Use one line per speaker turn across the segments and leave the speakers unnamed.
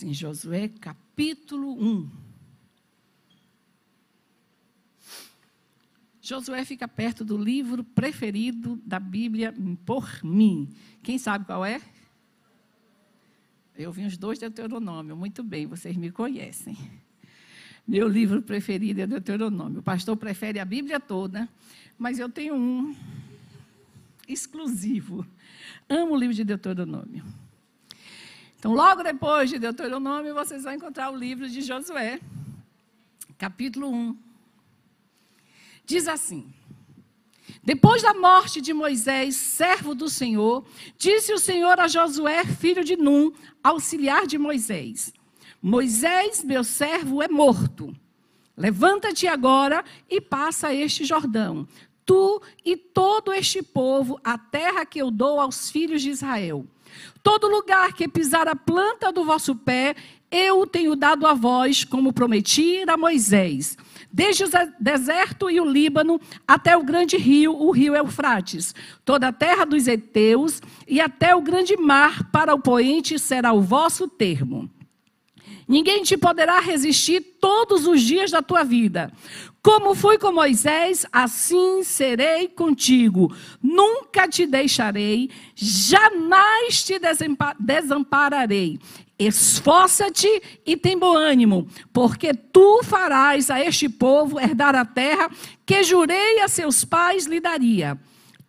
Em Josué, capítulo 1. Josué fica perto do livro preferido da Bíblia por mim. Quem sabe qual é? Eu vi os dois Deuteronômio. Muito bem, vocês me conhecem. Meu livro preferido é Deuteronômio. O pastor prefere a Bíblia toda, mas eu tenho um exclusivo. Amo o livro de Deuteronômio. Então, logo depois de Deuteronômio, vocês vão encontrar o livro de Josué, capítulo 1. Diz assim: Depois da morte de Moisés, servo do Senhor, disse o Senhor a Josué, filho de Num, auxiliar de Moisés: Moisés, meu servo, é morto. Levanta-te agora e passa este Jordão, tu e todo este povo, a terra que eu dou aos filhos de Israel. Todo lugar que pisar a planta do vosso pé, eu o tenho dado a vós, como prometi a Moisés. Desde o deserto e o Líbano até o grande rio, o rio Eufrates, toda a terra dos heteus e até o grande mar para o poente será o vosso termo. Ninguém te poderá resistir todos os dias da tua vida. Como fui com Moisés, assim serei contigo. Nunca te deixarei, jamais te desampararei. Esforça-te e tem bom ânimo, porque tu farás a este povo herdar a terra que jurei a seus pais lhe daria.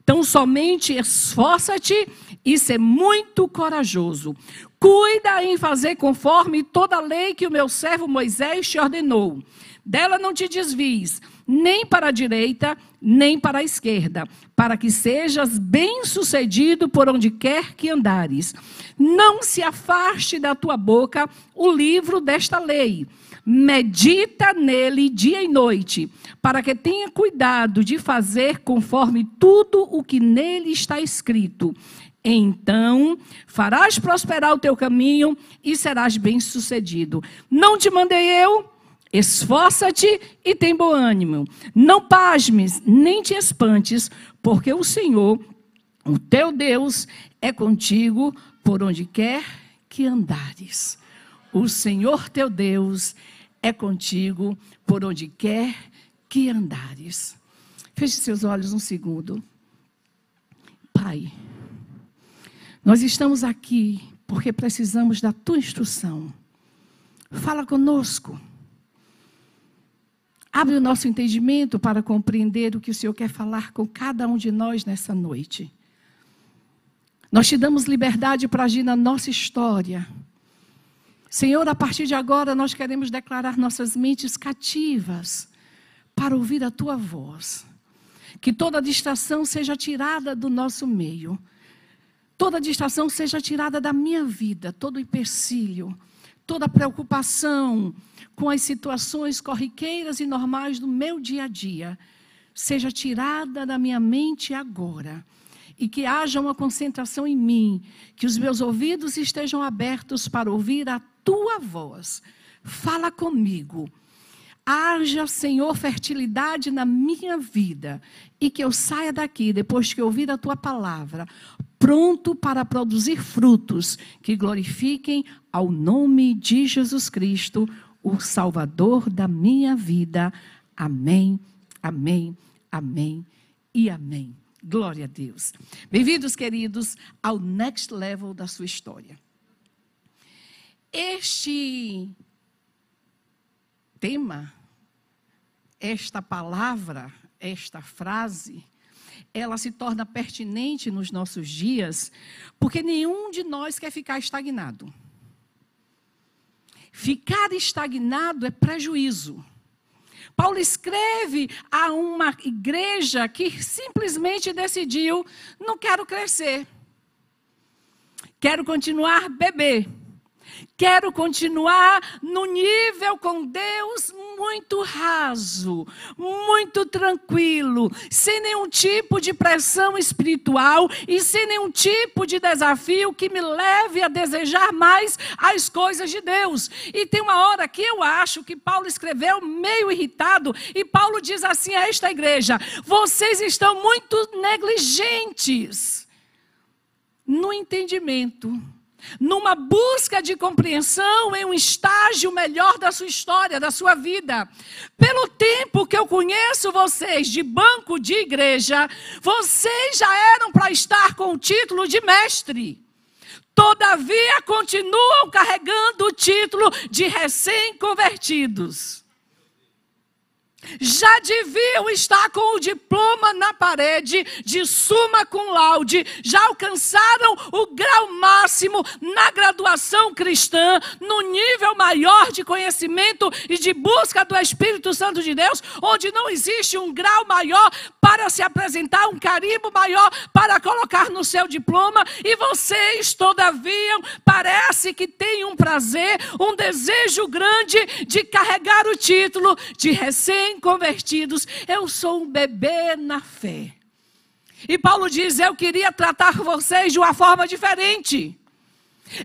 Então somente esforça-te e ser muito corajoso. Cuida em fazer conforme toda a lei que o meu servo Moisés te ordenou. Dela não te desvies, nem para a direita, nem para a esquerda, para que sejas bem-sucedido por onde quer que andares. Não se afaste da tua boca o livro desta lei. Medita nele dia e noite, para que tenha cuidado de fazer conforme tudo o que nele está escrito. Então farás prosperar o teu caminho e serás bem-sucedido. Não te mandei eu? Esforça-te e tem bom ânimo. Não pasmes, nem te espantes, porque o Senhor, o teu Deus, é contigo por onde quer que andares. O Senhor teu Deus é contigo por onde quer que andares. Feche seus olhos um segundo. Pai, nós estamos aqui porque precisamos da tua instrução. Fala conosco. Abre o nosso entendimento para compreender o que o Senhor quer falar com cada um de nós nessa noite. Nós te damos liberdade para agir na nossa história. Senhor, a partir de agora nós queremos declarar nossas mentes cativas para ouvir a tua voz. Que toda distração seja tirada do nosso meio. Toda distração seja tirada da minha vida, todo empecilho, toda preocupação, com as situações corriqueiras e normais do meu dia a dia, seja tirada da minha mente agora. E que haja uma concentração em mim, que os meus ouvidos estejam abertos para ouvir a tua voz. Fala comigo. Haja, Senhor, fertilidade na minha vida e que eu saia daqui, depois que ouvir a tua palavra, pronto para produzir frutos que glorifiquem ao nome de Jesus Cristo, o Salvador da minha vida. Amém, amém, amém e amém. Glória a Deus. Bem-vindos, queridos, ao next level da sua história. Este tema, esta palavra, esta frase, ela se torna pertinente nos nossos dias, porque nenhum de nós quer ficar estagnado. Ficar estagnado é prejuízo. Paulo escreve a uma igreja que simplesmente decidiu: não quero crescer, quero continuar bebê. Quero continuar no nível com Deus muito raso, muito tranquilo, sem nenhum tipo de pressão espiritual e sem nenhum tipo de desafio que me leve a desejar mais as coisas de Deus. E tem uma hora que eu acho que Paulo escreveu meio irritado e Paulo diz assim a esta igreja: vocês estão muito negligentes no entendimento numa busca de compreensão em um estágio melhor da sua história, da sua vida. Pelo tempo que eu conheço vocês de banco de igreja, vocês já eram para estar com o título de mestre. Todavia, continuam carregando o título de recém-convertidos já deviam estar com o diploma na parede de suma cum laude, já alcançaram o grau máximo na graduação cristã, no nível maior de conhecimento e de busca do Espírito Santo de Deus, onde não existe um grau maior para se apresentar, um carimbo maior para colocar no seu diploma, e vocês, todavia, parece que têm um prazer, um desejo grande de carregar o título de recém convertidos eu sou um bebê na fé. E Paulo diz: Eu queria tratar vocês de uma forma diferente.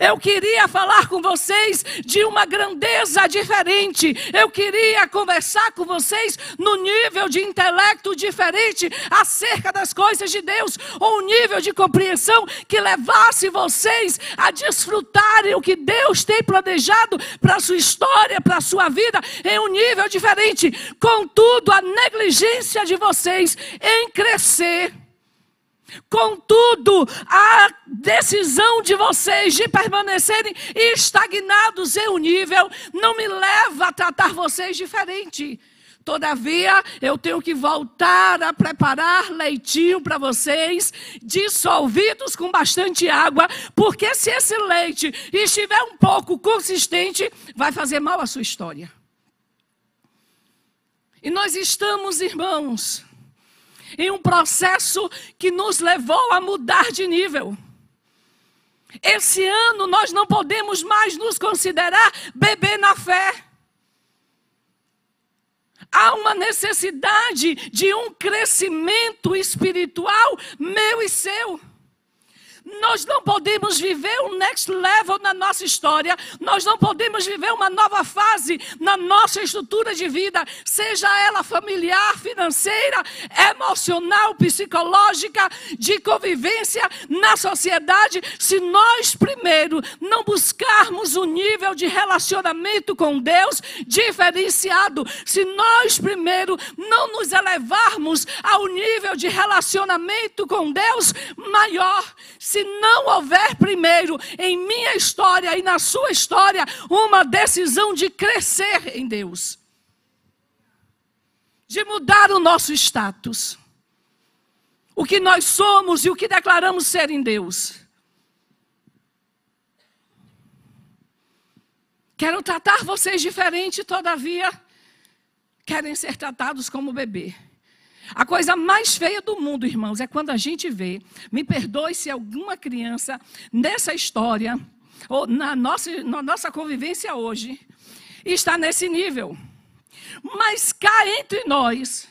Eu queria falar com vocês de uma grandeza diferente. Eu queria conversar com vocês no nível de intelecto diferente acerca das coisas de Deus, ou um nível de compreensão que levasse vocês a desfrutarem o que Deus tem planejado para a sua história, para a sua vida, em um nível diferente. Contudo, a negligência de vocês em crescer Contudo, a decisão de vocês de permanecerem estagnados em um nível não me leva a tratar vocês diferente. Todavia, eu tenho que voltar a preparar leitinho para vocês, dissolvidos com bastante água, porque se esse leite estiver um pouco consistente, vai fazer mal à sua história. E nós estamos, irmãos, em um processo que nos levou a mudar de nível. Esse ano nós não podemos mais nos considerar bebê na fé. Há uma necessidade de um crescimento espiritual meu e seu. Nós não podemos viver um next level na nossa história, nós não podemos viver uma nova fase na nossa estrutura de vida, seja ela familiar, financeira, emocional, psicológica, de convivência na sociedade, se nós primeiro não buscarmos um nível de relacionamento com Deus diferenciado, se nós primeiro não nos elevarmos ao nível de relacionamento com Deus maior, se se não houver primeiro em minha história e na sua história uma decisão de crescer em Deus, de mudar o nosso status, o que nós somos e o que declaramos ser em Deus. Quero tratar vocês diferente, todavia, querem ser tratados como bebê. A coisa mais feia do mundo, irmãos, é quando a gente vê, me perdoe se alguma criança nessa história, ou na nossa, na nossa convivência hoje, está nesse nível. Mas cá entre nós,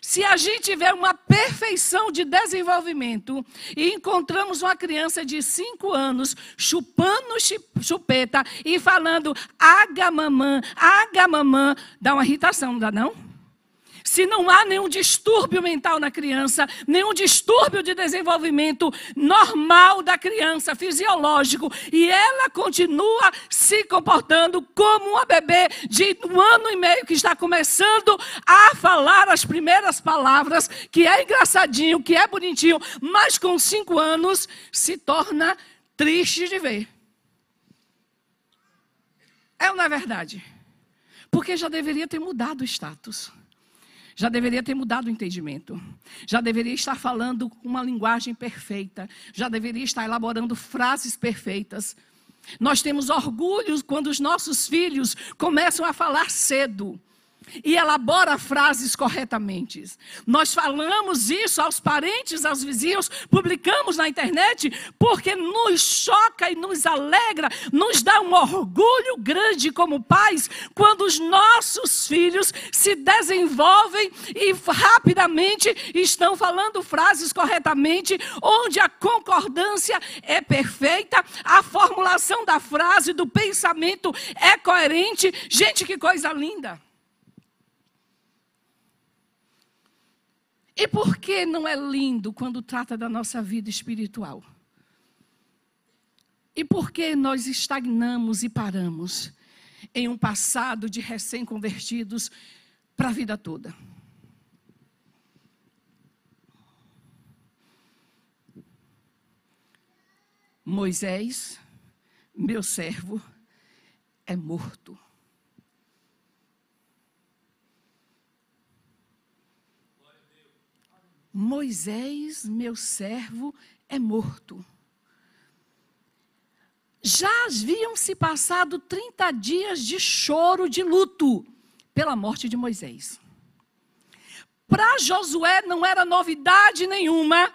se a gente vê uma perfeição de desenvolvimento e encontramos uma criança de 5 anos chupando chupeta e falando aga mamã, aga mamã, dá uma irritação, não dá não? Se não há nenhum distúrbio mental na criança, nenhum distúrbio de desenvolvimento normal da criança, fisiológico, e ela continua se comportando como uma bebê de um ano e meio que está começando a falar as primeiras palavras, que é engraçadinho, que é bonitinho, mas com cinco anos se torna triste de ver. É ou não é verdade? Porque já deveria ter mudado o status já deveria ter mudado o entendimento, já deveria estar falando uma linguagem perfeita, já deveria estar elaborando frases perfeitas. Nós temos orgulho quando os nossos filhos começam a falar cedo e elabora frases corretamente. Nós falamos isso aos parentes, aos vizinhos, publicamos na internet, porque nos choca e nos alegra, nos dá um orgulho grande como pais, quando os nossos filhos se desenvolvem e rapidamente estão falando frases corretamente, onde a concordância é perfeita, a formulação da frase, do pensamento é coerente. Gente, que coisa linda! E por que não é lindo quando trata da nossa vida espiritual? E por que nós estagnamos e paramos em um passado de recém-convertidos para a vida toda? Moisés, meu servo, é morto. Moisés, meu servo, é morto. Já haviam se passado 30 dias de choro, de luto, pela morte de Moisés. Para Josué não era novidade nenhuma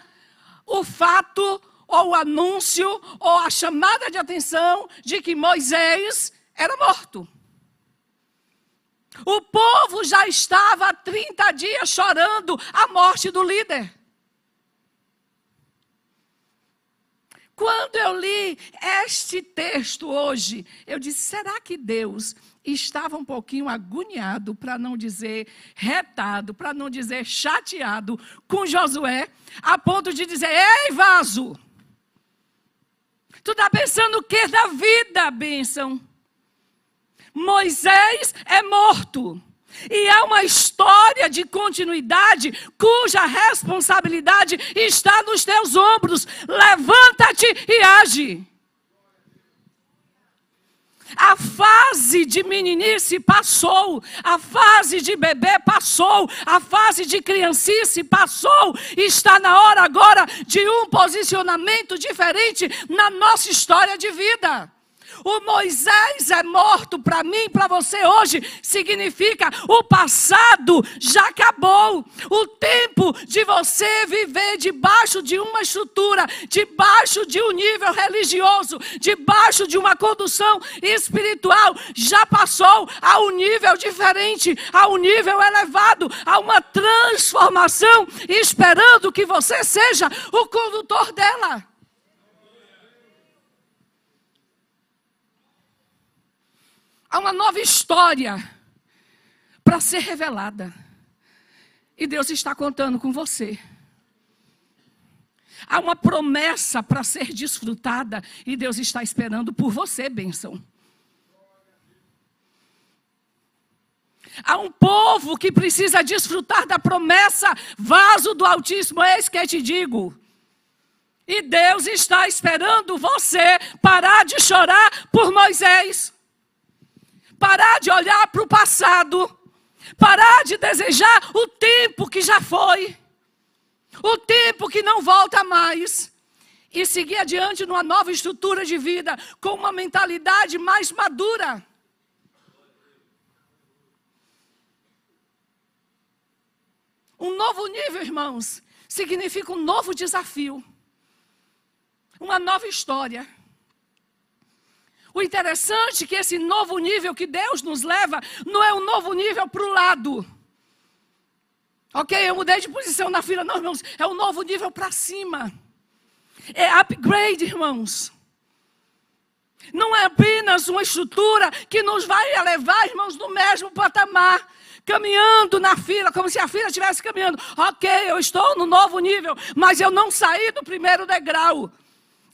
o fato, ou o anúncio, ou a chamada de atenção de que Moisés era morto. O povo já estava há 30 dias chorando a morte do líder. Quando eu li este texto hoje, eu disse: será que Deus estava um pouquinho agoniado, para não dizer retado, para não dizer chateado com Josué, a ponto de dizer: ei, vaso, tu está pensando o que da vida, bênção? Moisés é morto. E é uma história de continuidade cuja responsabilidade está nos teus ombros. Levanta-te e age. A fase de meninice passou, a fase de bebê passou, a fase de criancice passou. Está na hora agora de um posicionamento diferente na nossa história de vida. O Moisés é morto para mim, para você hoje, significa o passado já acabou. O tempo de você viver debaixo de uma estrutura, debaixo de um nível religioso, debaixo de uma condução espiritual, já passou a um nível diferente, a um nível elevado, a uma transformação, esperando que você seja o condutor dela. Há uma nova história para ser revelada. E Deus está contando com você. Há uma promessa para ser desfrutada e Deus está esperando por você, bênção. Há um povo que precisa desfrutar da promessa, vaso do Altíssimo, eis que te digo. E Deus está esperando você parar de chorar por Moisés parar de olhar para o passado, parar de desejar o tempo que já foi, o tempo que não volta mais, e seguir adiante numa nova estrutura de vida, com uma mentalidade mais madura. Um novo nível, irmãos, significa um novo desafio, uma nova história. O interessante é que esse novo nível que Deus nos leva não é um novo nível para o lado. Ok, eu mudei de posição na fila, não, irmãos. É um novo nível para cima. É upgrade, irmãos. Não é apenas uma estrutura que nos vai levar, irmãos, no mesmo patamar caminhando na fila, como se a fila estivesse caminhando. Ok, eu estou no novo nível, mas eu não saí do primeiro degrau.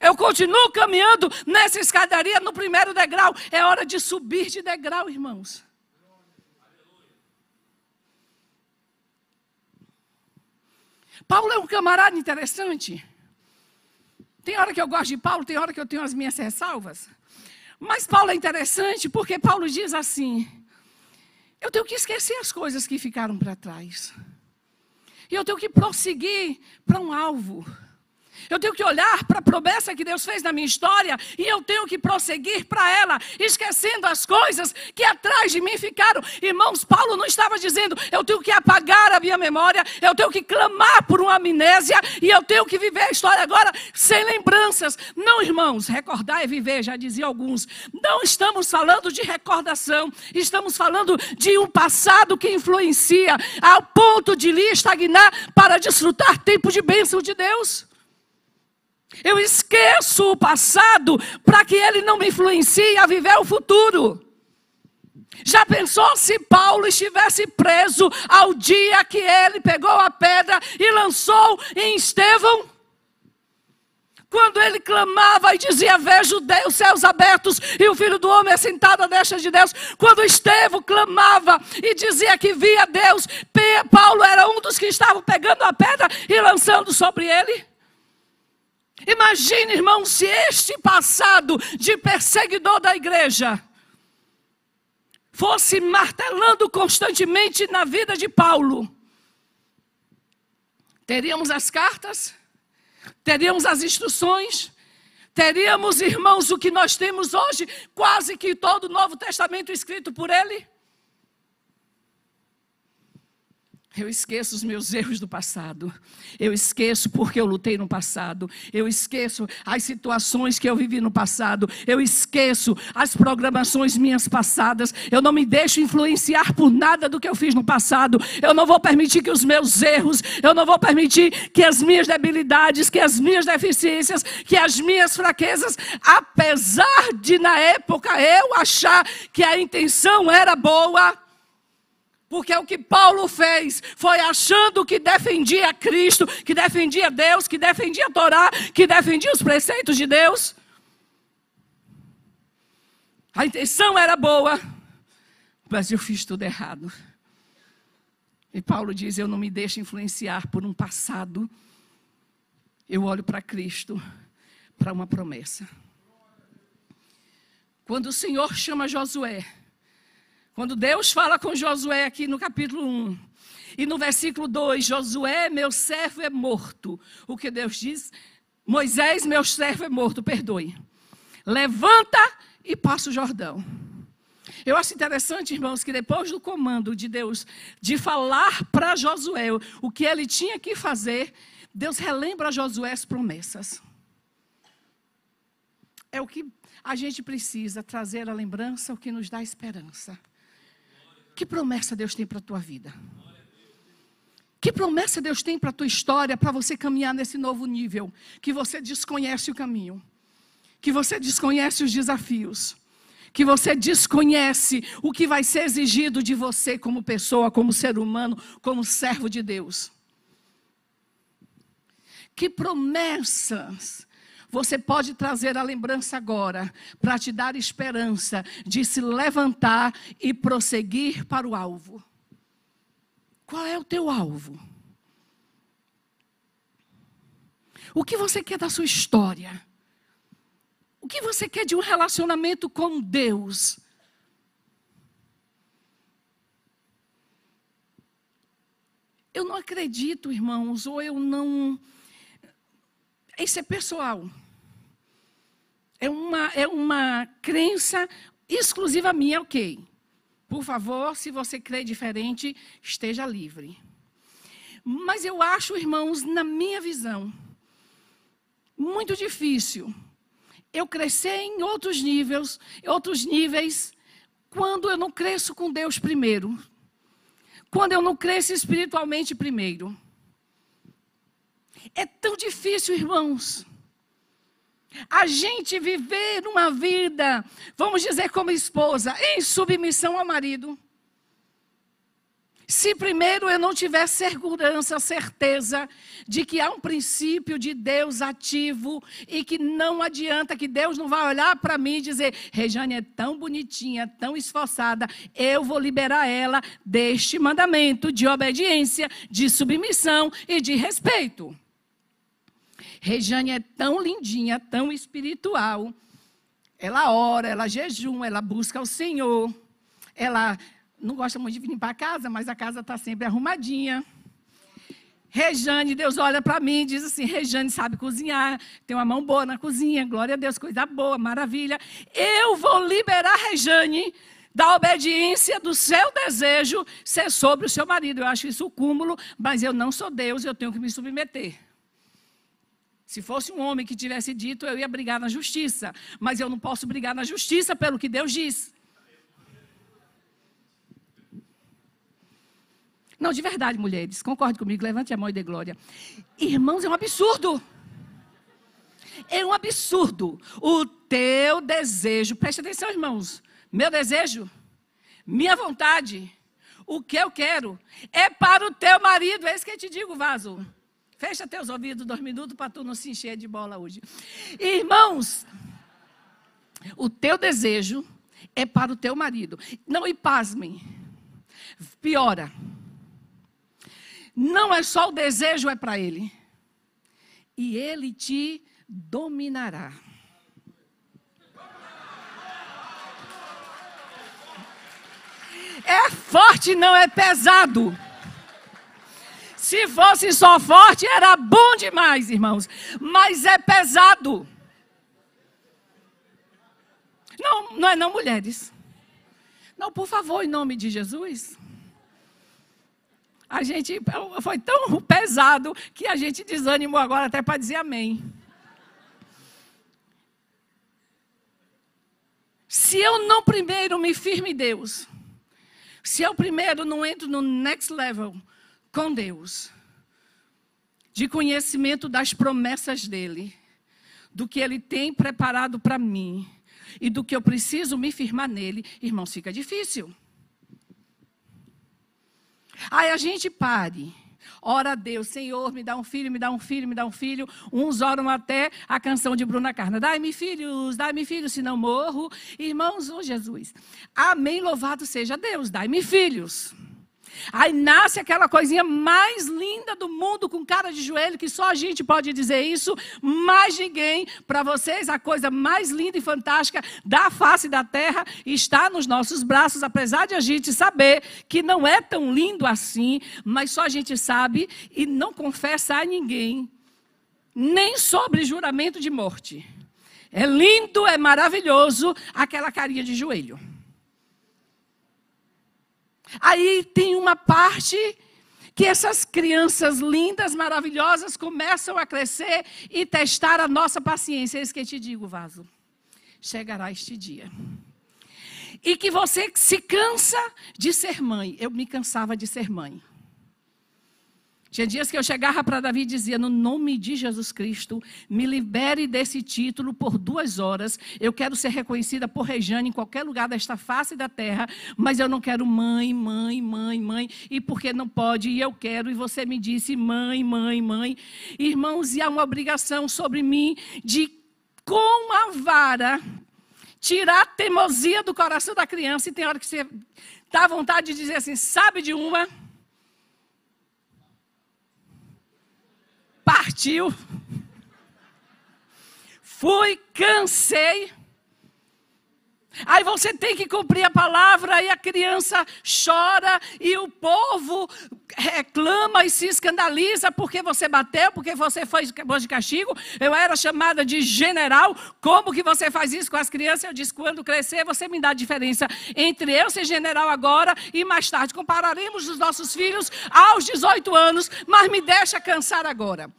Eu continuo caminhando nessa escadaria no primeiro degrau. É hora de subir de degrau, irmãos. Paulo é um camarada interessante. Tem hora que eu gosto de Paulo, tem hora que eu tenho as minhas ressalvas. Mas Paulo é interessante porque Paulo diz assim: eu tenho que esquecer as coisas que ficaram para trás. E eu tenho que prosseguir para um alvo. Eu tenho que olhar para a promessa que Deus fez na minha história e eu tenho que prosseguir para ela, esquecendo as coisas que atrás de mim ficaram. Irmãos, Paulo não estava dizendo, eu tenho que apagar a minha memória, eu tenho que clamar por uma amnésia e eu tenho que viver a história agora sem lembranças. Não, irmãos, recordar é viver, já dizia alguns. Não estamos falando de recordação, estamos falando de um passado que influencia ao ponto de lhe estagnar para desfrutar tempo de bênção de Deus. Eu esqueço o passado para que ele não me influencie a viver o futuro. Já pensou se Paulo estivesse preso ao dia que ele pegou a pedra e lançou em Estevão? quando ele clamava e dizia: Vejo os céus abertos e o filho do homem assentado à destra de Deus. Quando Estevão clamava e dizia que via Deus, Paulo era um dos que estavam pegando a pedra e lançando sobre ele. Imagine, irmão, se este passado de perseguidor da igreja fosse martelando constantemente na vida de Paulo. Teríamos as cartas, teríamos as instruções, teríamos, irmãos, o que nós temos hoje, quase que todo o Novo Testamento escrito por ele. Eu esqueço os meus erros do passado. Eu esqueço porque eu lutei no passado. Eu esqueço as situações que eu vivi no passado. Eu esqueço as programações minhas passadas. Eu não me deixo influenciar por nada do que eu fiz no passado. Eu não vou permitir que os meus erros, eu não vou permitir que as minhas debilidades, que as minhas deficiências, que as minhas fraquezas, apesar de na época eu achar que a intenção era boa, porque o que Paulo fez foi achando que defendia Cristo, que defendia Deus, que defendia a Torá, que defendia os preceitos de Deus. A intenção era boa, mas eu fiz tudo errado. E Paulo diz: Eu não me deixo influenciar por um passado. Eu olho para Cristo, para uma promessa. Quando o Senhor chama Josué, quando Deus fala com Josué aqui no capítulo 1, e no versículo 2, Josué, meu servo é morto. O que Deus diz? Moisés, meu servo é morto, perdoe. Levanta e passa o Jordão. Eu acho interessante, irmãos, que depois do comando de Deus de falar para Josué o que ele tinha que fazer, Deus relembra a Josué as promessas. É o que a gente precisa trazer a lembrança, o que nos dá esperança. Que promessa Deus tem para a tua vida? Que promessa Deus tem para a tua história, para você caminhar nesse novo nível? Que você desconhece o caminho, que você desconhece os desafios, que você desconhece o que vai ser exigido de você como pessoa, como ser humano, como servo de Deus. Que promessas você pode trazer a lembrança agora para te dar esperança de se levantar e prosseguir para o alvo. Qual é o teu alvo? O que você quer da sua história? O que você quer de um relacionamento com Deus? Eu não acredito, irmãos, ou eu não. Isso é pessoal é uma, é uma crença exclusiva minha, ok. Por favor, se você crê diferente, esteja livre. Mas eu acho, irmãos, na minha visão, muito difícil eu crescer em outros níveis, outros níveis, quando eu não cresço com Deus primeiro. Quando eu não cresço espiritualmente primeiro. É tão difícil, irmãos. A gente viver uma vida, vamos dizer como esposa, em submissão ao marido. Se primeiro eu não tiver segurança, certeza de que há um princípio de Deus ativo e que não adianta, que Deus não vai olhar para mim e dizer: Rejane é tão bonitinha, tão esforçada, eu vou liberar ela deste mandamento de obediência, de submissão e de respeito. Rejane é tão lindinha, tão espiritual. Ela ora, ela jejum, ela busca o Senhor. Ela não gosta muito de limpar a casa, mas a casa está sempre arrumadinha. Rejane, Deus olha para mim e diz assim: Rejane sabe cozinhar, tem uma mão boa na cozinha, glória a Deus, coisa boa, maravilha. Eu vou liberar Rejane da obediência do seu desejo ser sobre o seu marido. Eu acho isso o cúmulo, mas eu não sou Deus, eu tenho que me submeter. Se fosse um homem que tivesse dito, eu ia brigar na justiça. Mas eu não posso brigar na justiça pelo que Deus diz. Não, de verdade, mulheres, concorde comigo, levante a mão e dê glória. Irmãos, é um absurdo. É um absurdo. O teu desejo, preste atenção, irmãos. Meu desejo, minha vontade, o que eu quero, é para o teu marido. É isso que eu te digo, vaso. Fecha teus ouvidos dois minutos para tu não se encher de bola hoje. Irmãos, o teu desejo é para o teu marido. Não, e pasmem. Piora. Não é só o desejo, é para ele. E ele te dominará. É forte, não é pesado. Se fosse só forte, era bom demais, irmãos. Mas é pesado. Não, não é não, mulheres. Não, por favor, em nome de Jesus. A gente foi tão pesado que a gente desanimou agora até para dizer amém. Se eu não primeiro me firme em Deus, se eu primeiro não entro no next level com Deus, de conhecimento das promessas dEle, do que Ele tem preparado para mim e do que eu preciso me firmar nele, irmãos, fica difícil. Aí a gente pare. Ora a Deus, Senhor, me dá um filho, me dá um filho, me dá um filho. Uns oram até a canção de Bruna Carna. Dai-me filhos, dai-me filhos, se não morro. Irmãos, oh Jesus. Amém, louvado seja Deus, dai-me filhos. Aí nasce aquela coisinha mais linda do mundo, com cara de joelho, que só a gente pode dizer isso, mais ninguém. Para vocês, a coisa mais linda e fantástica da face da terra está nos nossos braços, apesar de a gente saber que não é tão lindo assim, mas só a gente sabe e não confessa a ninguém, nem sobre juramento de morte. É lindo, é maravilhoso aquela carinha de joelho. Aí tem uma parte que essas crianças lindas, maravilhosas, começam a crescer e testar a nossa paciência. É isso que te digo, vaso. Chegará este dia. E que você se cansa de ser mãe. Eu me cansava de ser mãe. Tinha dias que eu chegava para Davi e dizia: No nome de Jesus Cristo, me libere desse título por duas horas. Eu quero ser reconhecida por Rejane em qualquer lugar desta face da terra, mas eu não quero mãe, mãe, mãe, mãe. E porque não pode, e eu quero. E você me disse: Mãe, mãe, mãe. Irmãos, e há uma obrigação sobre mim de, com a vara, tirar a teimosia do coração da criança. E tem hora que você dá vontade de dizer assim: Sabe de uma? Partiu. Fui, cansei. Aí você tem que cumprir a palavra, aí a criança chora e o povo reclama e se escandaliza porque você bateu, porque você foi de castigo. Eu era chamada de general. Como que você faz isso com as crianças? Eu disse: quando crescer, você me dá a diferença entre eu ser general agora e mais tarde. Compararemos os nossos filhos aos 18 anos, mas me deixa cansar agora.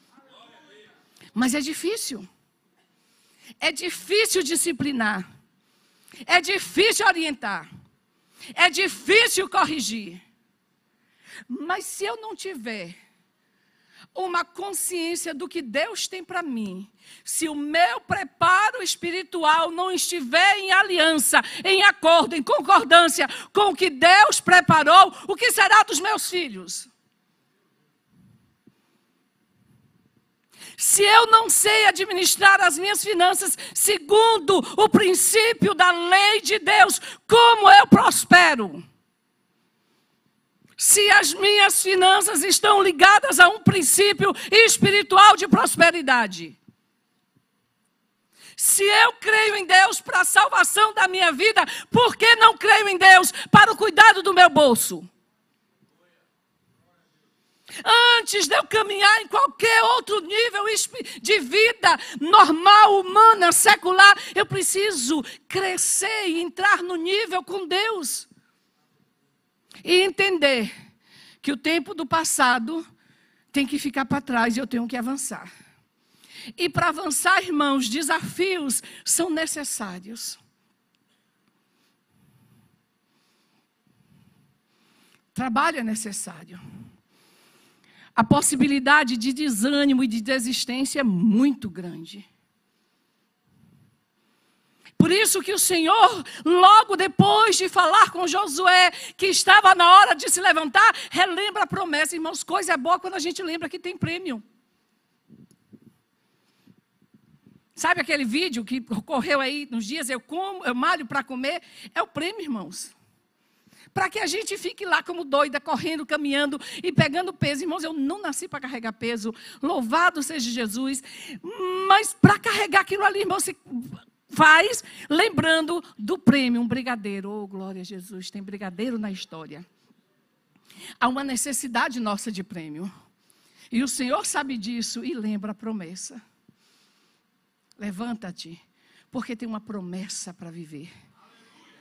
Mas é difícil. É difícil disciplinar. É difícil orientar. É difícil corrigir. Mas se eu não tiver uma consciência do que Deus tem para mim, se o meu preparo espiritual não estiver em aliança, em acordo, em concordância com o que Deus preparou, o que será dos meus filhos? Se eu não sei administrar as minhas finanças segundo o princípio da lei de Deus, como eu prospero? Se as minhas finanças estão ligadas a um princípio espiritual de prosperidade. Se eu creio em Deus para a salvação da minha vida, por que não creio em Deus para o cuidado do meu bolso? Antes de eu caminhar em qualquer outro nível de vida normal, humana, secular, eu preciso crescer e entrar no nível com Deus. E entender que o tempo do passado tem que ficar para trás e eu tenho que avançar. E para avançar, irmãos, desafios são necessários. Trabalho é necessário a possibilidade de desânimo e de desistência é muito grande. Por isso que o Senhor, logo depois de falar com Josué, que estava na hora de se levantar, relembra a promessa. Irmãos, coisa é boa quando a gente lembra que tem prêmio. Sabe aquele vídeo que ocorreu aí nos dias, eu como, eu malho para comer? É o prêmio, irmãos. Para que a gente fique lá como doida, correndo, caminhando e pegando peso. Irmãos, eu não nasci para carregar peso. Louvado seja Jesus. Mas para carregar aquilo ali, irmão, você faz lembrando do prêmio, um brigadeiro. Oh, glória a Jesus, tem brigadeiro na história. Há uma necessidade nossa de prêmio. E o Senhor sabe disso e lembra a promessa. Levanta-te, porque tem uma promessa para viver.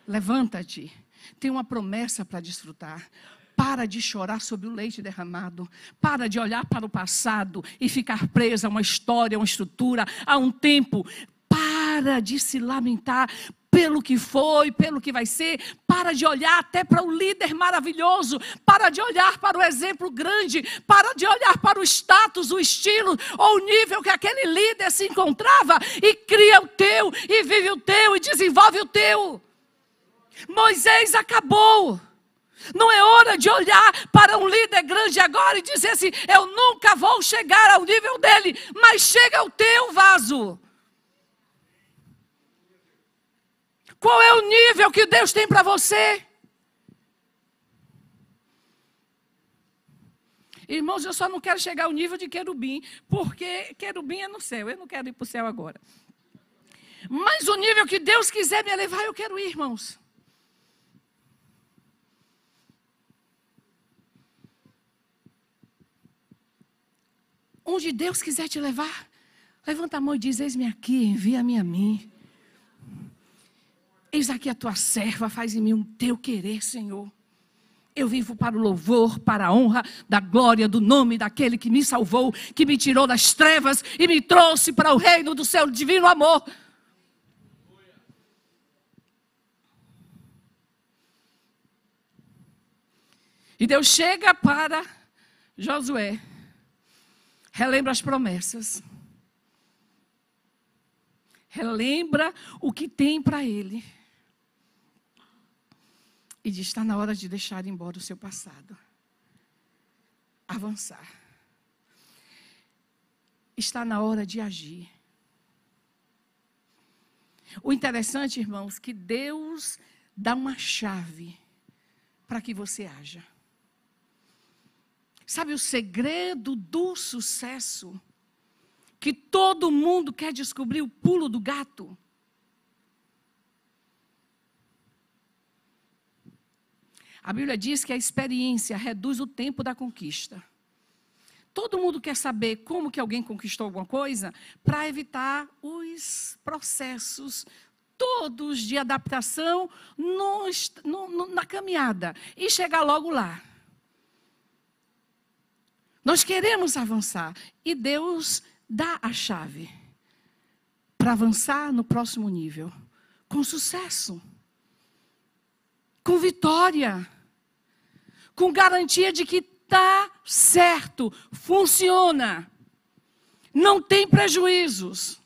Levanta-te, tem uma promessa para desfrutar. Para de chorar sobre o leite derramado. Para de olhar para o passado e ficar presa a uma história, a uma estrutura, a um tempo. Para de se lamentar pelo que foi, pelo que vai ser. Para de olhar até para o líder maravilhoso. Para de olhar para o exemplo grande. Para de olhar para o status, o estilo ou o nível que aquele líder se encontrava. E cria o teu, e vive o teu, e desenvolve o teu. Moisés acabou. Não é hora de olhar para um líder grande agora e dizer assim: eu nunca vou chegar ao nível dele, mas chega ao teu vaso. Qual é o nível que Deus tem para você? Irmãos, eu só não quero chegar ao nível de querubim, porque querubim é no céu, eu não quero ir para o céu agora. Mas o nível que Deus quiser me elevar, eu quero ir, irmãos. Onde Deus quiser te levar, levanta a mão e diz: Eis-me aqui, envia-me a mim. Eis aqui a tua serva, faz em mim o teu querer, Senhor. Eu vivo para o louvor, para a honra da glória do nome daquele que me salvou, que me tirou das trevas e me trouxe para o reino do seu divino amor. E Deus chega para Josué relembra as promessas. Relembra o que tem para ele. E diz: está na hora de deixar embora o seu passado. Avançar. Está na hora de agir. O interessante, irmãos, que Deus dá uma chave para que você haja. Sabe o segredo do sucesso? Que todo mundo quer descobrir o pulo do gato. A Bíblia diz que a experiência reduz o tempo da conquista. Todo mundo quer saber como que alguém conquistou alguma coisa para evitar os processos todos de adaptação no, no, na caminhada e chegar logo lá. Nós queremos avançar e Deus dá a chave para avançar no próximo nível com sucesso, com vitória, com garantia de que está certo, funciona, não tem prejuízos.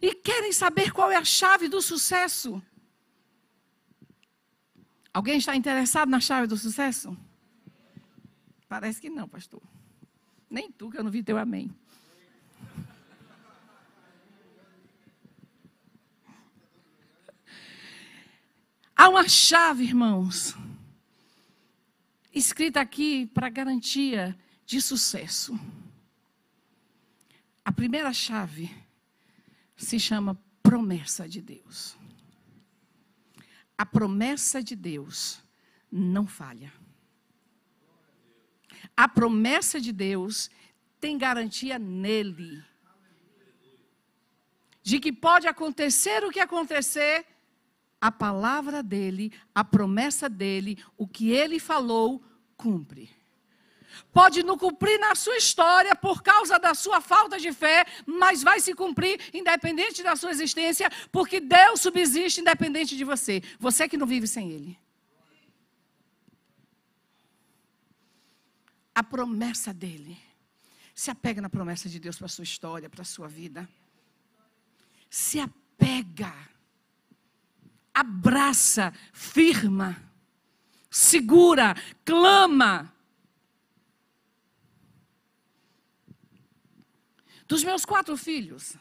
E querem saber qual é a chave do sucesso? Alguém está interessado na chave do sucesso? Parece que não, pastor. Nem tu, que eu não vi teu amém. Há uma chave, irmãos, escrita aqui para garantia de sucesso. A primeira chave se chama promessa de Deus. A promessa de Deus não falha a promessa de Deus tem garantia nele. De que pode acontecer o que acontecer, a palavra dele, a promessa dele, o que ele falou, cumpre. Pode não cumprir na sua história por causa da sua falta de fé, mas vai se cumprir independente da sua existência, porque Deus subsiste independente de você. Você que não vive sem Ele. A promessa dele. Se apega na promessa de Deus para a sua história, para a sua vida. Se apega. Abraça, firma, segura, clama. Dos meus quatro filhos,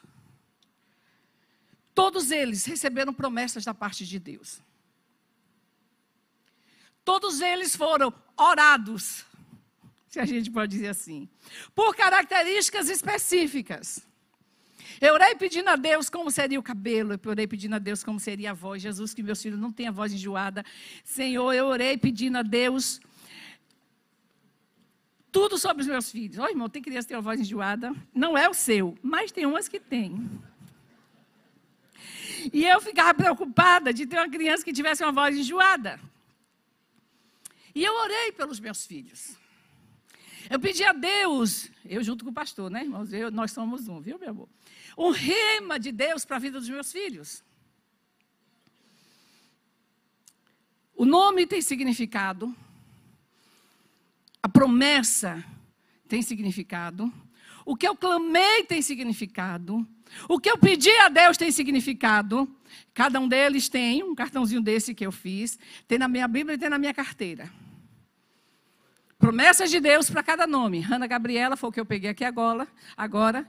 Todos eles receberam promessas da parte de Deus. Todos eles foram orados, se a gente pode dizer assim, por características específicas. Eu orei pedindo a Deus como seria o cabelo, eu orei pedindo a Deus como seria a voz. Jesus, que meus filhos não tenham voz enjoada. Senhor, eu orei pedindo a Deus tudo sobre os meus filhos. Ó, oh, irmão, tem criança que tem uma voz enjoada. Não é o seu, mas tem umas que tem. E eu ficava preocupada de ter uma criança que tivesse uma voz enjoada. E eu orei pelos meus filhos. Eu pedi a Deus, eu junto com o pastor, né, irmãos? Eu, nós somos um, viu, meu amor? Um rema de Deus para a vida dos meus filhos. O nome tem significado. A promessa tem significado. O que eu clamei tem significado. O que eu pedi a Deus tem significado. Cada um deles tem um cartãozinho desse que eu fiz. Tem na minha Bíblia e tem na minha carteira. Promessas de Deus para cada nome. Ana Gabriela foi o que eu peguei aqui agora. agora.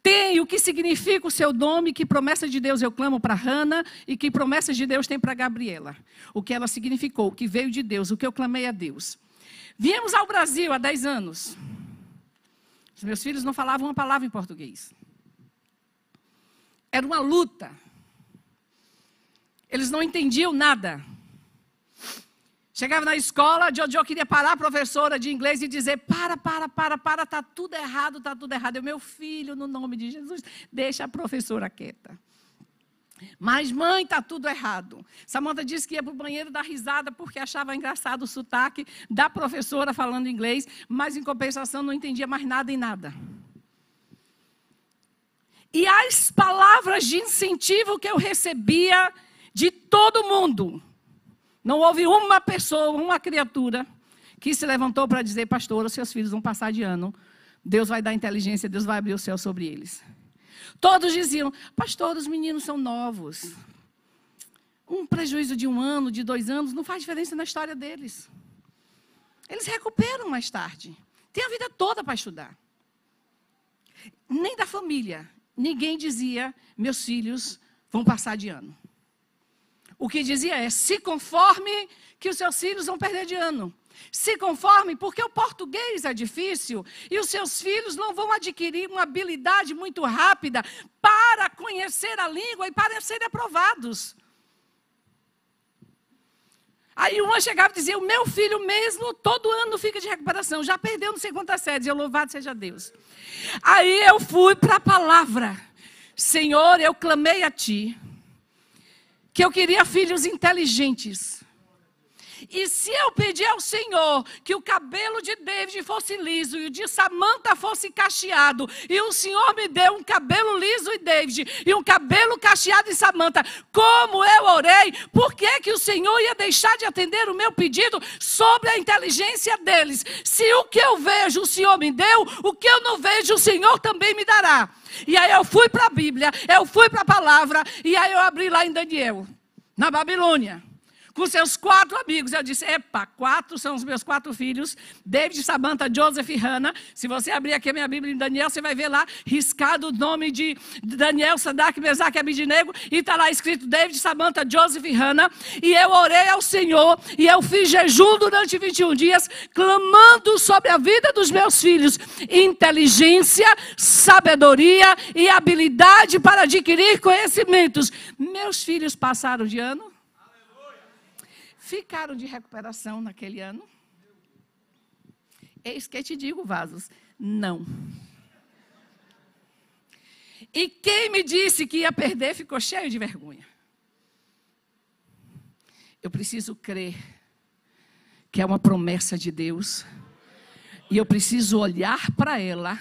Tem o que significa o seu nome, que promessa de Deus eu clamo para Hannah e que promessas de Deus tem para Gabriela. O que ela significou, o que veio de Deus, o que eu clamei a Deus. Viemos ao Brasil há 10 anos. Os meus filhos não falavam uma palavra em português. Era uma luta. Eles não entendiam nada. Chegava na escola, Jojo queria parar a professora de inglês e dizer: para, para, para, para, está tudo errado, está tudo errado. Eu, meu filho, no nome de Jesus, deixa a professora quieta. Mas, mãe, está tudo errado. Samanta disse que ia para o banheiro dar risada porque achava engraçado o sotaque da professora falando inglês, mas, em compensação, não entendia mais nada em nada. E as palavras de incentivo que eu recebia de todo mundo. Não houve uma pessoa, uma criatura que se levantou para dizer, pastora, seus filhos vão passar de ano. Deus vai dar inteligência, Deus vai abrir o céu sobre eles. Todos diziam, pastor, os meninos são novos. Um prejuízo de um ano, de dois anos, não faz diferença na história deles. Eles recuperam mais tarde. Tem a vida toda para estudar. Nem da família. Ninguém dizia, meus filhos vão passar de ano. O que dizia é: se conforme que os seus filhos vão perder de ano. Se conforme, porque o português é difícil e os seus filhos não vão adquirir uma habilidade muito rápida para conhecer a língua e para serem aprovados. Aí uma chegava e dizia: O meu filho mesmo, todo ano fica de recuperação, já perdeu não sei quantas séries, eu louvado seja Deus. Aí eu fui para a palavra: Senhor, eu clamei a Ti, que eu queria filhos inteligentes e se eu pedir ao Senhor que o cabelo de David fosse liso e o de Samantha fosse cacheado, e o Senhor me deu um cabelo liso em David e um cabelo cacheado em Samantha, como eu orei, por que, que o Senhor ia deixar de atender o meu pedido sobre a inteligência deles? Se o que eu vejo o Senhor me deu, o que eu não vejo o Senhor também me dará. E aí eu fui para a Bíblia, eu fui para a palavra, e aí eu abri lá em Daniel, na Babilônia com seus quatro amigos. Eu disse: Epa, quatro são os meus quatro filhos: David, Samantha, Joseph e Hannah. Se você abrir aqui a minha Bíblia em Daniel, você vai ver lá riscado o nome de Daniel, Sadak, Mesaque e Abidinego. E está lá escrito David, Samantha, Joseph e Hannah. E eu orei ao Senhor e eu fiz jejum durante 21 dias, clamando sobre a vida dos meus filhos inteligência, sabedoria e habilidade para adquirir conhecimentos. Meus filhos passaram de ano ficaram de recuperação naquele ano? Eis que te digo, vasos, não. E quem me disse que ia perder ficou cheio de vergonha. Eu preciso crer que é uma promessa de Deus. E eu preciso olhar para ela.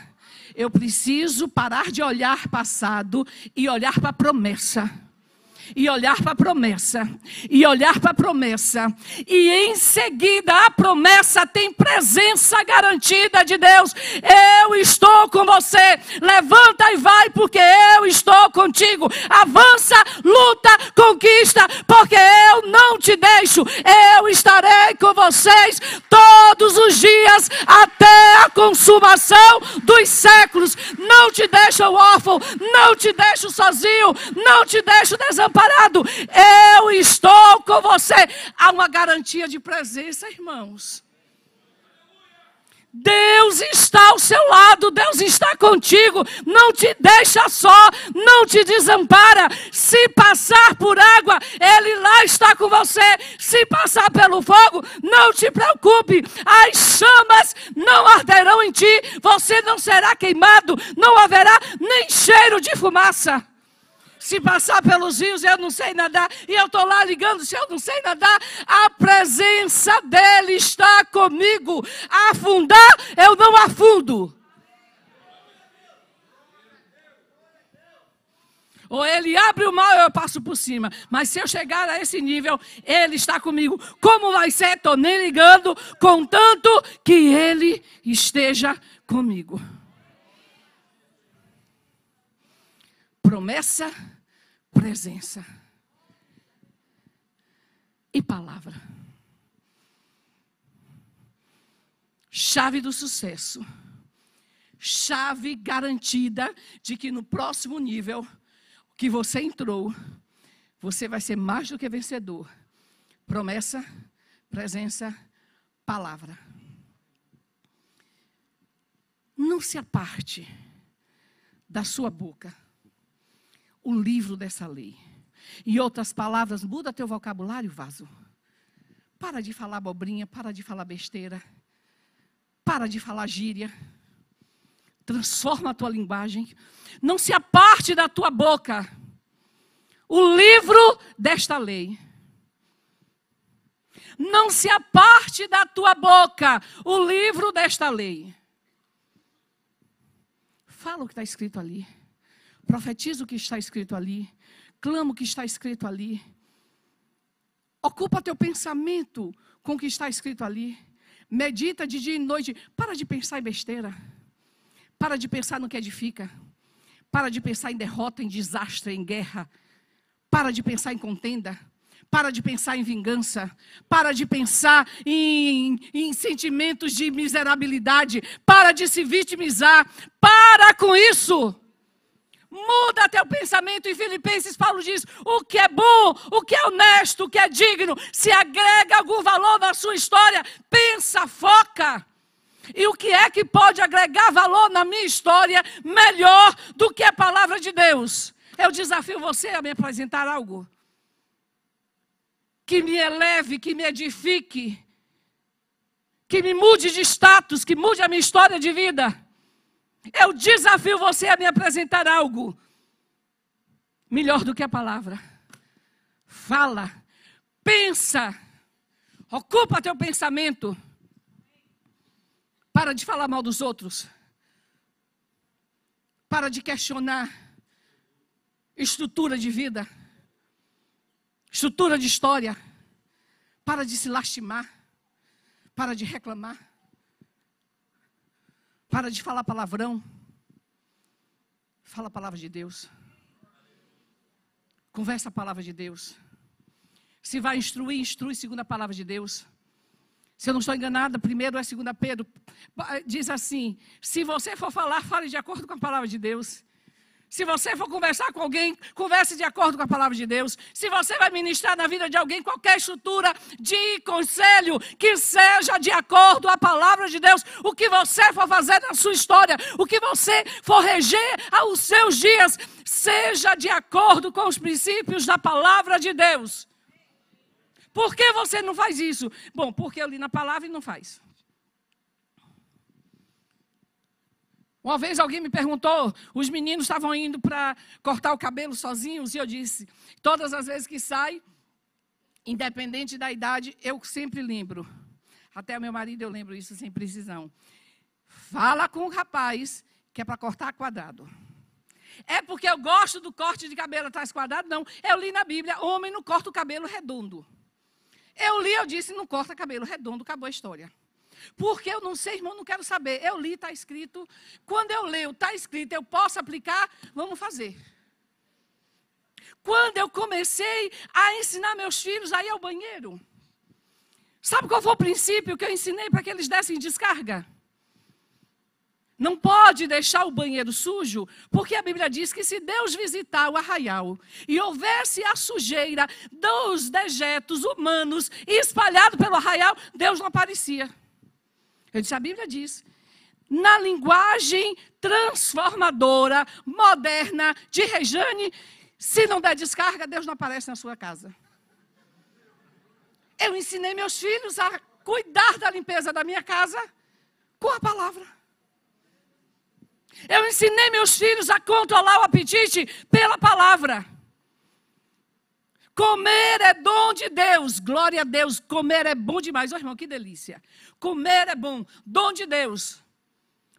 Eu preciso parar de olhar passado e olhar para a promessa. E olhar para a promessa, e olhar para a promessa, e em seguida a promessa tem presença garantida de Deus. Eu estou com você, levanta e vai, porque eu estou contigo. Avança, luta, conquista, porque eu não te deixo, eu estarei com vocês todos os dias até consumação dos séculos. Não te deixo órfão, não te deixo sozinho, não te deixo desamparado. Eu estou com você. Há uma garantia de presença, irmãos. Deus está ao seu lado, Deus está contigo, não te deixa só, não te desampara. Se passar por água, Ele lá está com você. Se passar pelo fogo, não te preocupe, as chamas não arderão em ti, você não será queimado, não haverá nem cheiro de fumaça. Se passar pelos rios, eu não sei nadar, e eu estou lá ligando, se eu não sei nadar, a presença dele está comigo. Afundar, eu não afundo. Ou ele abre o mar, eu passo por cima. Mas se eu chegar a esse nível, ele está comigo. Como vai ser? Estou nem ligando, contanto que ele esteja comigo. Promessa presença e palavra. Chave do sucesso. Chave garantida de que no próximo nível que você entrou, você vai ser mais do que vencedor. Promessa, presença, palavra. Não se aparte da sua boca o livro dessa lei. Em outras palavras, muda teu vocabulário, vaso. Para de falar abobrinha, para de falar besteira. Para de falar gíria. Transforma a tua linguagem. Não se aparte da tua boca o livro desta lei. Não se aparte da tua boca o livro desta lei. Fala o que está escrito ali. Profetiza o que está escrito ali. Clama o que está escrito ali. Ocupa teu pensamento com o que está escrito ali. Medita de dia e noite. Para de pensar em besteira. Para de pensar no que edifica. Para de pensar em derrota, em desastre, em guerra. Para de pensar em contenda. Para de pensar em vingança. Para de pensar em, em, sentimentos de miserabilidade. Para de se vitimizar. Para com isso. Muda teu pensamento. Em Filipenses, Paulo diz: o que é bom, o que é honesto, o que é digno, se agrega algum valor na sua história, pensa, foca. E o que é que pode agregar valor na minha história melhor do que a palavra de Deus? Eu desafio você a me apresentar algo que me eleve, que me edifique, que me mude de status, que mude a minha história de vida. Eu desafio você a me apresentar algo melhor do que a palavra. Fala, pensa, ocupa teu pensamento. Para de falar mal dos outros. Para de questionar estrutura de vida, estrutura de história. Para de se lastimar. Para de reclamar. Para de falar palavrão. Fala a palavra de Deus. Conversa a palavra de Deus. Se vai instruir, instrui segundo a palavra de Deus. Se eu não estou enganada, primeiro é segunda Pedro. Diz assim: se você for falar, fale de acordo com a palavra de Deus. Se você for conversar com alguém, converse de acordo com a palavra de Deus. Se você vai ministrar na vida de alguém qualquer estrutura de conselho, que seja de acordo com a palavra de Deus. O que você for fazer na sua história, o que você for reger aos seus dias, seja de acordo com os princípios da palavra de Deus. Por que você não faz isso? Bom, porque eu li na palavra e não faz. Uma vez alguém me perguntou, os meninos estavam indo para cortar o cabelo sozinhos, e eu disse: todas as vezes que sai, independente da idade, eu sempre lembro. Até meu marido eu lembro isso sem precisão. Fala com o rapaz que é para cortar quadrado. É porque eu gosto do corte de cabelo atrás quadrado? Não. Eu li na Bíblia: homem não corta o cabelo redondo. Eu li, eu disse: não corta cabelo redondo, acabou a história. Porque eu não sei, irmão, não quero saber. Eu li, está escrito. Quando eu leio, está escrito, eu posso aplicar, vamos fazer. Quando eu comecei a ensinar meus filhos a ir ao banheiro, sabe qual foi o princípio que eu ensinei para que eles dessem descarga? Não pode deixar o banheiro sujo, porque a Bíblia diz que se Deus visitar o arraial e houvesse a sujeira dos dejetos humanos espalhado pelo arraial, Deus não aparecia. Eu disse, a Bíblia diz. Na linguagem transformadora, moderna de Rejane, se não der descarga, Deus não aparece na sua casa. Eu ensinei meus filhos a cuidar da limpeza da minha casa com a palavra. Eu ensinei meus filhos a controlar o apetite pela palavra. Comer é dom de Deus. Glória a Deus. Comer é bom demais. Oh, irmão, que delícia. Comer é bom. Dom de Deus.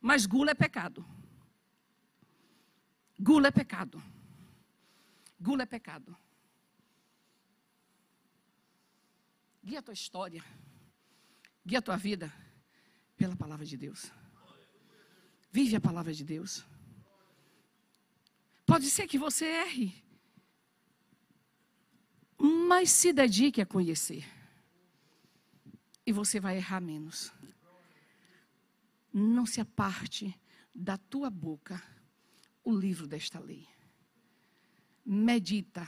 Mas gula é pecado. Gula é pecado. Gula é pecado. Guia a tua história. Guia a tua vida pela palavra de Deus. Vive a palavra de Deus. Pode ser que você erre mas se dedique a conhecer. E você vai errar menos. Não se aparte da tua boca o livro desta lei. Medita,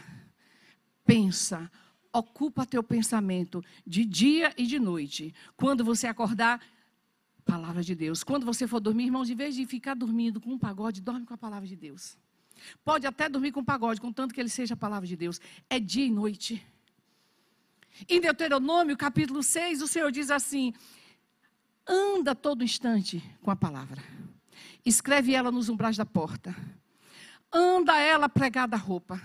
pensa, ocupa teu pensamento de dia e de noite. Quando você acordar, palavra de Deus. Quando você for dormir, irmãos, em vez de ficar dormindo com um pagode, dorme com a palavra de Deus. Pode até dormir com pagode, contanto que ele seja a palavra de Deus. É dia e noite. Em Deuteronômio, capítulo 6, o Senhor diz assim: anda todo instante com a palavra. Escreve ela nos umbrais da porta. Anda ela pregada a roupa.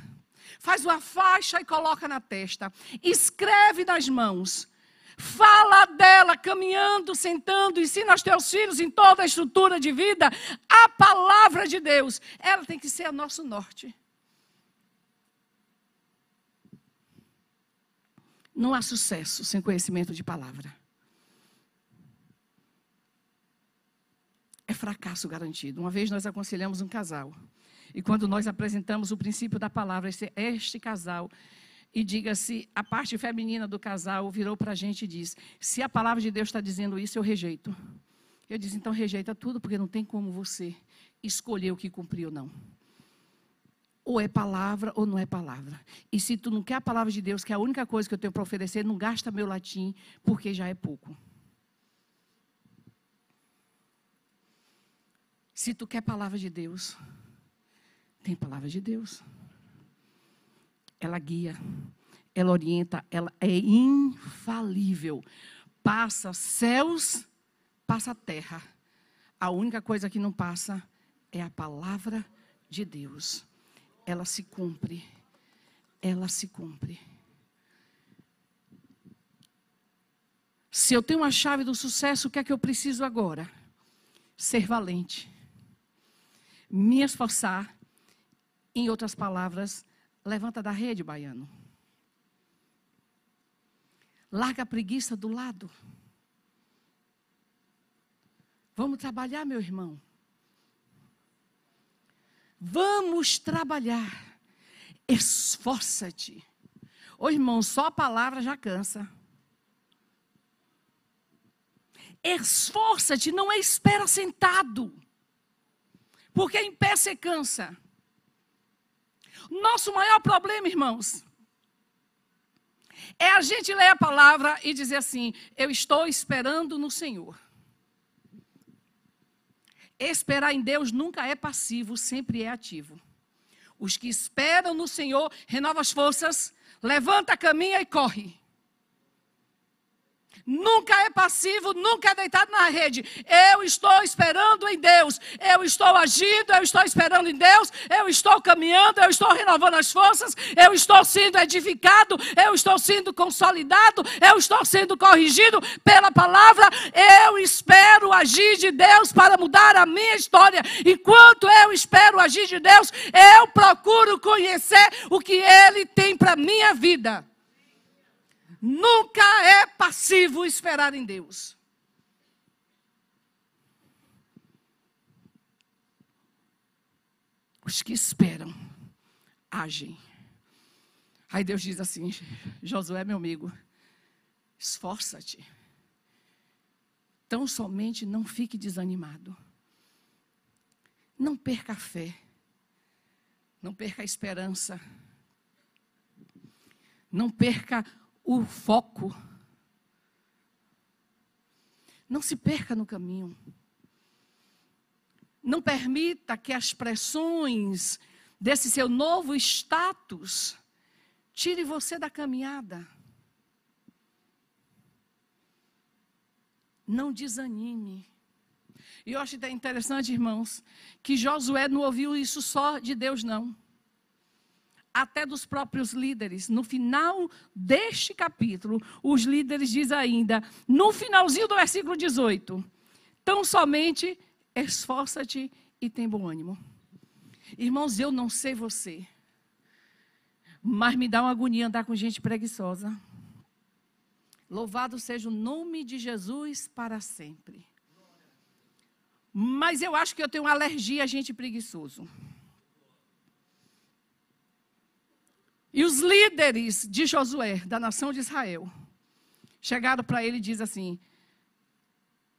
Faz uma faixa e coloca na testa. Escreve nas mãos. Fala dela caminhando, sentando, ensina aos teus filhos em toda a estrutura de vida a palavra de Deus. Ela tem que ser o nosso norte. Não há sucesso sem conhecimento de palavra. É fracasso garantido. Uma vez nós aconselhamos um casal. E quando nós apresentamos o princípio da palavra, este, este casal e diga-se, a parte feminina do casal virou para a gente e disse: se a palavra de Deus está dizendo isso, eu rejeito. Eu disse: então rejeita tudo, porque não tem como você escolher o que cumprir ou não. Ou é palavra ou não é palavra. E se tu não quer a palavra de Deus, que é a única coisa que eu tenho para oferecer, não gasta meu latim, porque já é pouco. Se tu quer palavra de Deus, tem palavra de Deus ela guia, ela orienta, ela é infalível. Passa céus, passa terra. A única coisa que não passa é a palavra de Deus. Ela se cumpre. Ela se cumpre. Se eu tenho a chave do sucesso, o que é que eu preciso agora? Ser valente. Me esforçar. Em outras palavras, Levanta da rede, baiano. Larga a preguiça do lado. Vamos trabalhar, meu irmão. Vamos trabalhar. Esforça-te. Ô irmão, só a palavra já cansa. Esforça-te, não é espera sentado. Porque em pé você cansa. Nosso maior problema, irmãos, é a gente ler a palavra e dizer assim: Eu estou esperando no Senhor. Esperar em Deus nunca é passivo, sempre é ativo. Os que esperam no Senhor renovam as forças, levanta, caminha e corre. Nunca é passivo, nunca é deitado na rede. Eu estou esperando em Deus, eu estou agindo, eu estou esperando em Deus, eu estou caminhando, eu estou renovando as forças, eu estou sendo edificado, eu estou sendo consolidado, eu estou sendo corrigido pela palavra. Eu espero agir de Deus para mudar a minha história. Enquanto eu espero agir de Deus, eu procuro conhecer o que Ele tem para minha vida. Nunca é passivo esperar em Deus. Os que esperam, agem. Aí Deus diz assim: Josué, meu amigo, esforça-te. Tão somente não fique desanimado. Não perca a fé. Não perca a esperança. Não perca o foco. Não se perca no caminho. Não permita que as pressões desse seu novo status tire você da caminhada. Não desanime. E eu acho interessante, irmãos, que Josué não ouviu isso só de Deus, não até dos próprios líderes. No final deste capítulo, os líderes dizem ainda, no finalzinho do versículo 18: Tão somente esforça-te e tem bom ânimo. Irmãos, eu não sei você, mas me dá uma agonia andar com gente preguiçosa. Louvado seja o nome de Jesus para sempre. Mas eu acho que eu tenho alergia a gente preguiçoso. E os líderes de Josué, da nação de Israel, chegaram para ele e diz assim: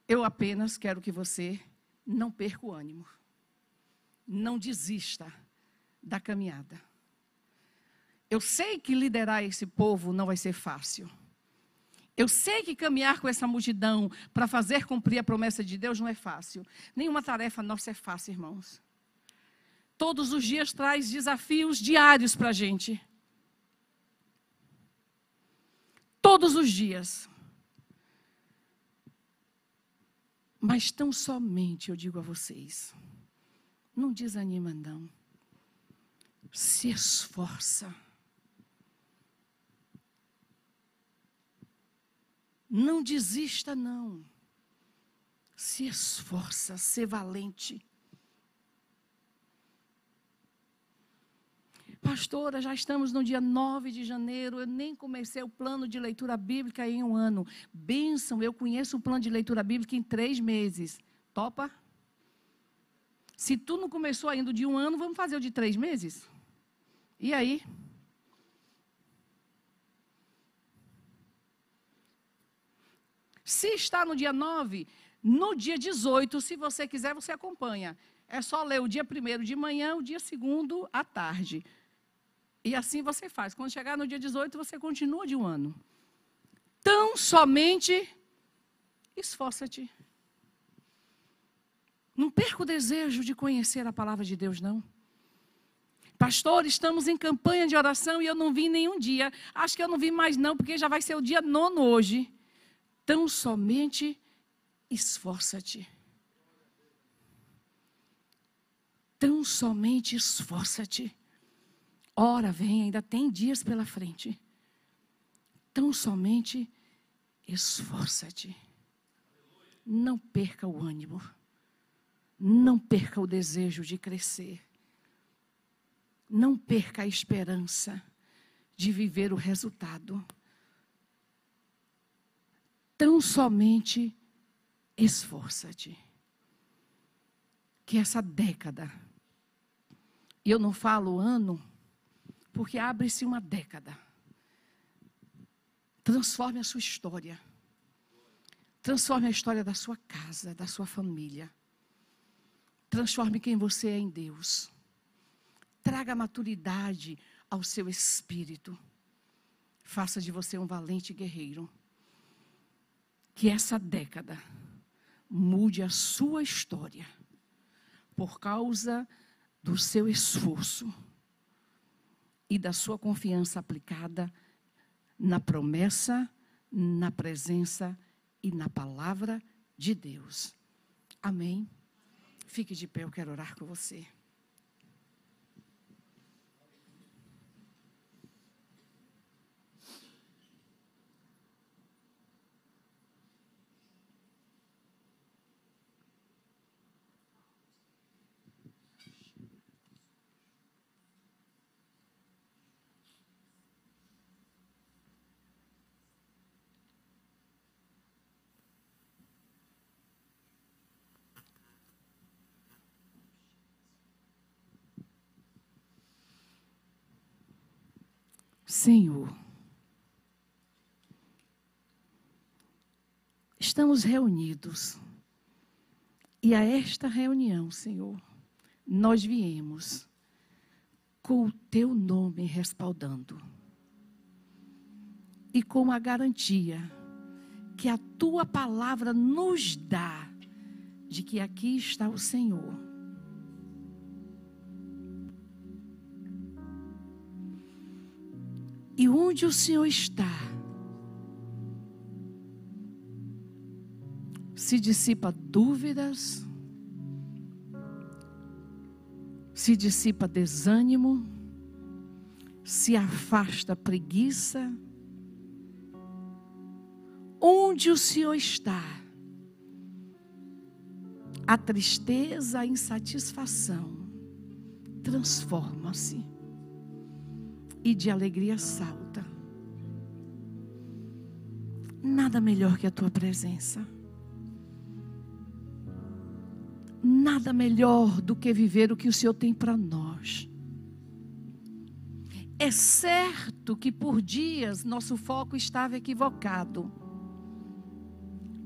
Eu apenas quero que você não perca o ânimo. Não desista da caminhada. Eu sei que liderar esse povo não vai ser fácil. Eu sei que caminhar com essa multidão para fazer cumprir a promessa de Deus não é fácil. Nenhuma tarefa nossa é fácil, irmãos. Todos os dias traz desafios diários para a gente. Todos os dias. Mas tão somente eu digo a vocês, não desanima não. Se esforça. Não desista não. Se esforça, ser valente. Pastora, já estamos no dia 9 de janeiro, eu nem comecei o plano de leitura bíblica em um ano. Bênção, eu conheço um plano de leitura bíblica em três meses. Topa? Se tu não começou ainda de um ano, vamos fazer o de três meses? E aí? Se está no dia 9, no dia 18, se você quiser, você acompanha. É só ler o dia primeiro de manhã, o dia segundo à tarde. E assim você faz. Quando chegar no dia 18, você continua de um ano. Tão somente esforça-te. Não perca o desejo de conhecer a palavra de Deus, não. Pastor, estamos em campanha de oração e eu não vim nenhum dia. Acho que eu não vim mais, não, porque já vai ser o dia nono hoje. Tão somente esforça-te. Tão somente esforça-te. Ora, vem, ainda tem dias pela frente. Tão somente esforça-te. Não perca o ânimo. Não perca o desejo de crescer. Não perca a esperança de viver o resultado. Tão somente esforça-te. Que essa década, e eu não falo ano, porque abre-se uma década. Transforme a sua história. Transforme a história da sua casa, da sua família. Transforme quem você é em Deus. Traga maturidade ao seu espírito. Faça de você um valente guerreiro. Que essa década mude a sua história por causa do seu esforço e da sua confiança aplicada na promessa na presença e na palavra de Deus. Amém. Fique de pé, eu quero orar com você. Senhor, estamos reunidos. E a esta reunião, Senhor, nós viemos com o teu nome respaldando e com a garantia que a tua palavra nos dá de que aqui está o Senhor E onde o Senhor está, se dissipa dúvidas, se dissipa desânimo, se afasta preguiça. Onde o Senhor está, a tristeza, a insatisfação transforma-se e de alegria salta. Nada melhor que a tua presença. Nada melhor do que viver o que o Senhor tem para nós. É certo que por dias nosso foco estava equivocado.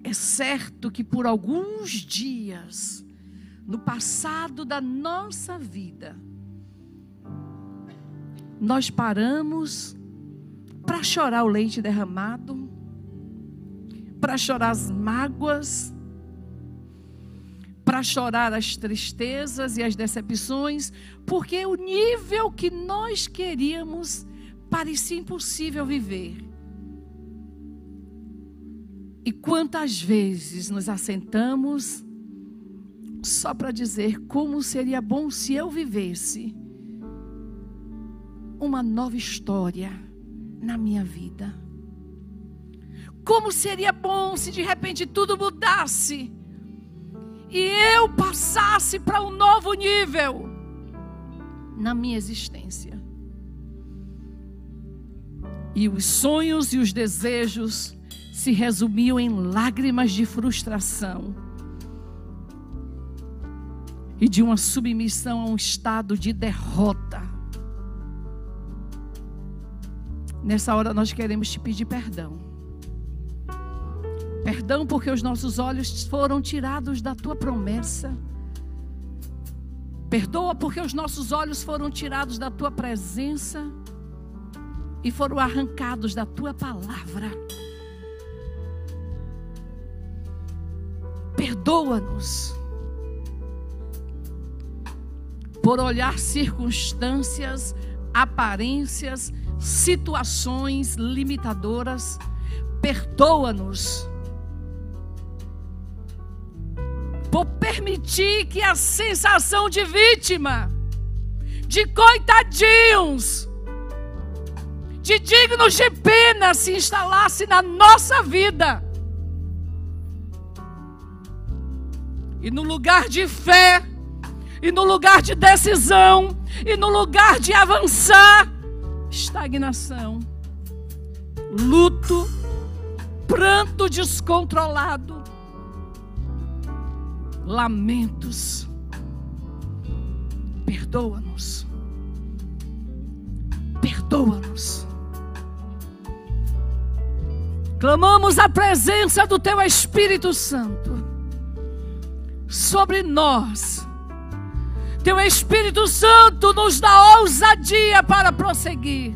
É certo que por alguns dias, no passado da nossa vida, nós paramos para chorar o leite derramado, para chorar as mágoas, para chorar as tristezas e as decepções, porque o nível que nós queríamos parecia impossível viver. E quantas vezes nos assentamos só para dizer como seria bom se eu vivesse uma nova história na minha vida. Como seria bom se de repente tudo mudasse e eu passasse para um novo nível na minha existência. E os sonhos e os desejos se resumiam em lágrimas de frustração e de uma submissão a um estado de derrota. Nessa hora nós queremos te pedir perdão. Perdão porque os nossos olhos foram tirados da tua promessa. Perdoa porque os nossos olhos foram tirados da tua presença e foram arrancados da tua palavra. Perdoa-nos por olhar circunstâncias, aparências, situações limitadoras. Perdoa-nos por permitir que a sensação de vítima, de coitadinhos, de dignos de pena se instalasse na nossa vida. E no lugar de fé, e no lugar de decisão, e no lugar de avançar, estagnação, luto, pranto descontrolado, lamentos. Perdoa-nos. Perdoa-nos. Clamamos a presença do Teu Espírito Santo sobre nós teu Espírito Santo nos dá ousadia para prosseguir.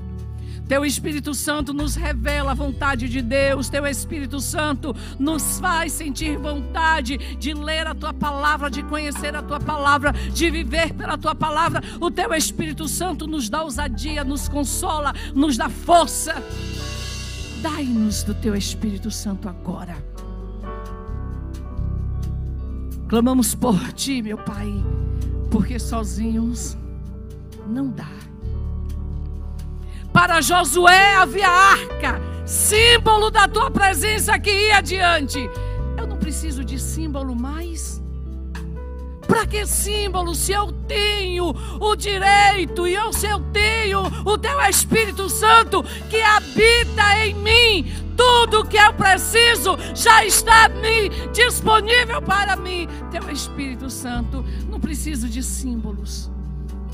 Teu Espírito Santo nos revela a vontade de Deus. Teu Espírito Santo nos faz sentir vontade de ler a tua palavra, de conhecer a tua palavra, de viver pela tua palavra. O teu Espírito Santo nos dá ousadia, nos consola, nos dá força. Dai-nos do teu Espírito Santo agora. Clamamos por ti, meu Pai, porque sozinhos não dá. Para Josué havia arca, símbolo da tua presença que ia adiante. Eu não preciso de símbolo mais. Para que símbolo se eu tenho o direito e eu, se eu tenho o teu Espírito Santo que habita em mim? Tudo que eu preciso já está me, disponível para mim. Teu Espírito Santo, não preciso de símbolos,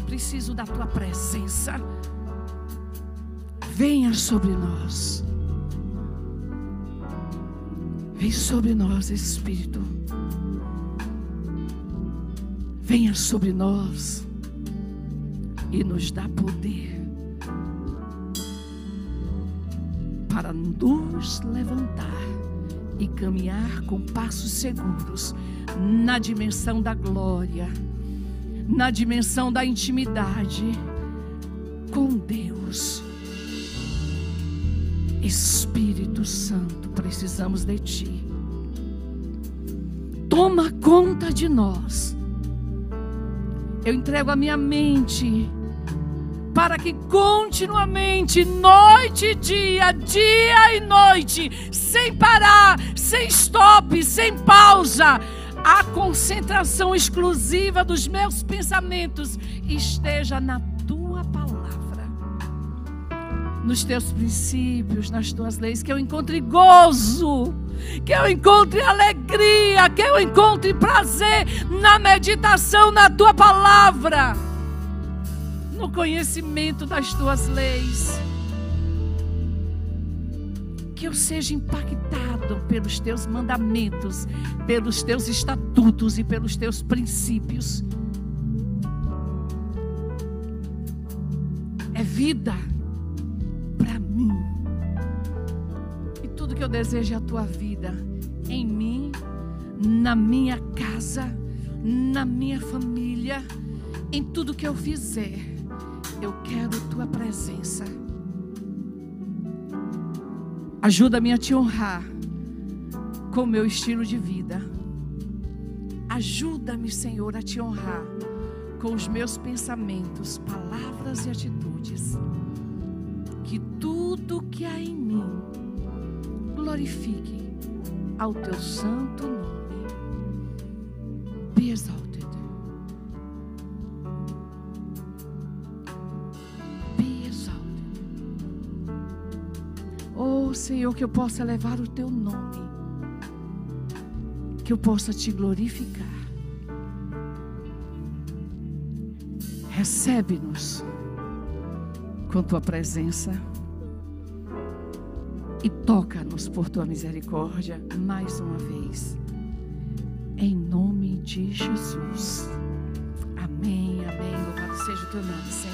preciso da tua presença. Venha sobre nós. Vem sobre nós, Espírito. Venha sobre nós e nos dá poder para nos levantar e caminhar com passos seguros na dimensão da glória, na dimensão da intimidade com Deus. Espírito Santo, precisamos de Ti. Toma conta de nós eu entrego a minha mente para que continuamente, noite e dia, dia e noite, sem parar, sem stop, sem pausa, a concentração exclusiva dos meus pensamentos esteja na nos teus princípios, nas tuas leis, que eu encontre gozo que eu encontre alegria, que eu encontre prazer na meditação na tua palavra, no conhecimento das tuas leis. Que eu seja impactado pelos teus mandamentos, pelos teus estatutos e pelos teus princípios. É vida eu desejo a tua vida em mim, na minha casa, na minha família, em tudo que eu fizer. Eu quero tua presença. Ajuda-me a te honrar com o meu estilo de vida. Ajuda-me, Senhor, a te honrar com os meus pensamentos, palavras e atitudes. Que tudo que há em mim glorifique ao teu santo nome. Be exalted. Be exalted. Oh Senhor, que eu possa levar o teu nome, que eu possa te glorificar. Recebe-nos com tua presença e toca-nos por tua misericórdia mais uma vez. Em nome de Jesus. Amém, amém. Louvado seja o teu nome, Senhor.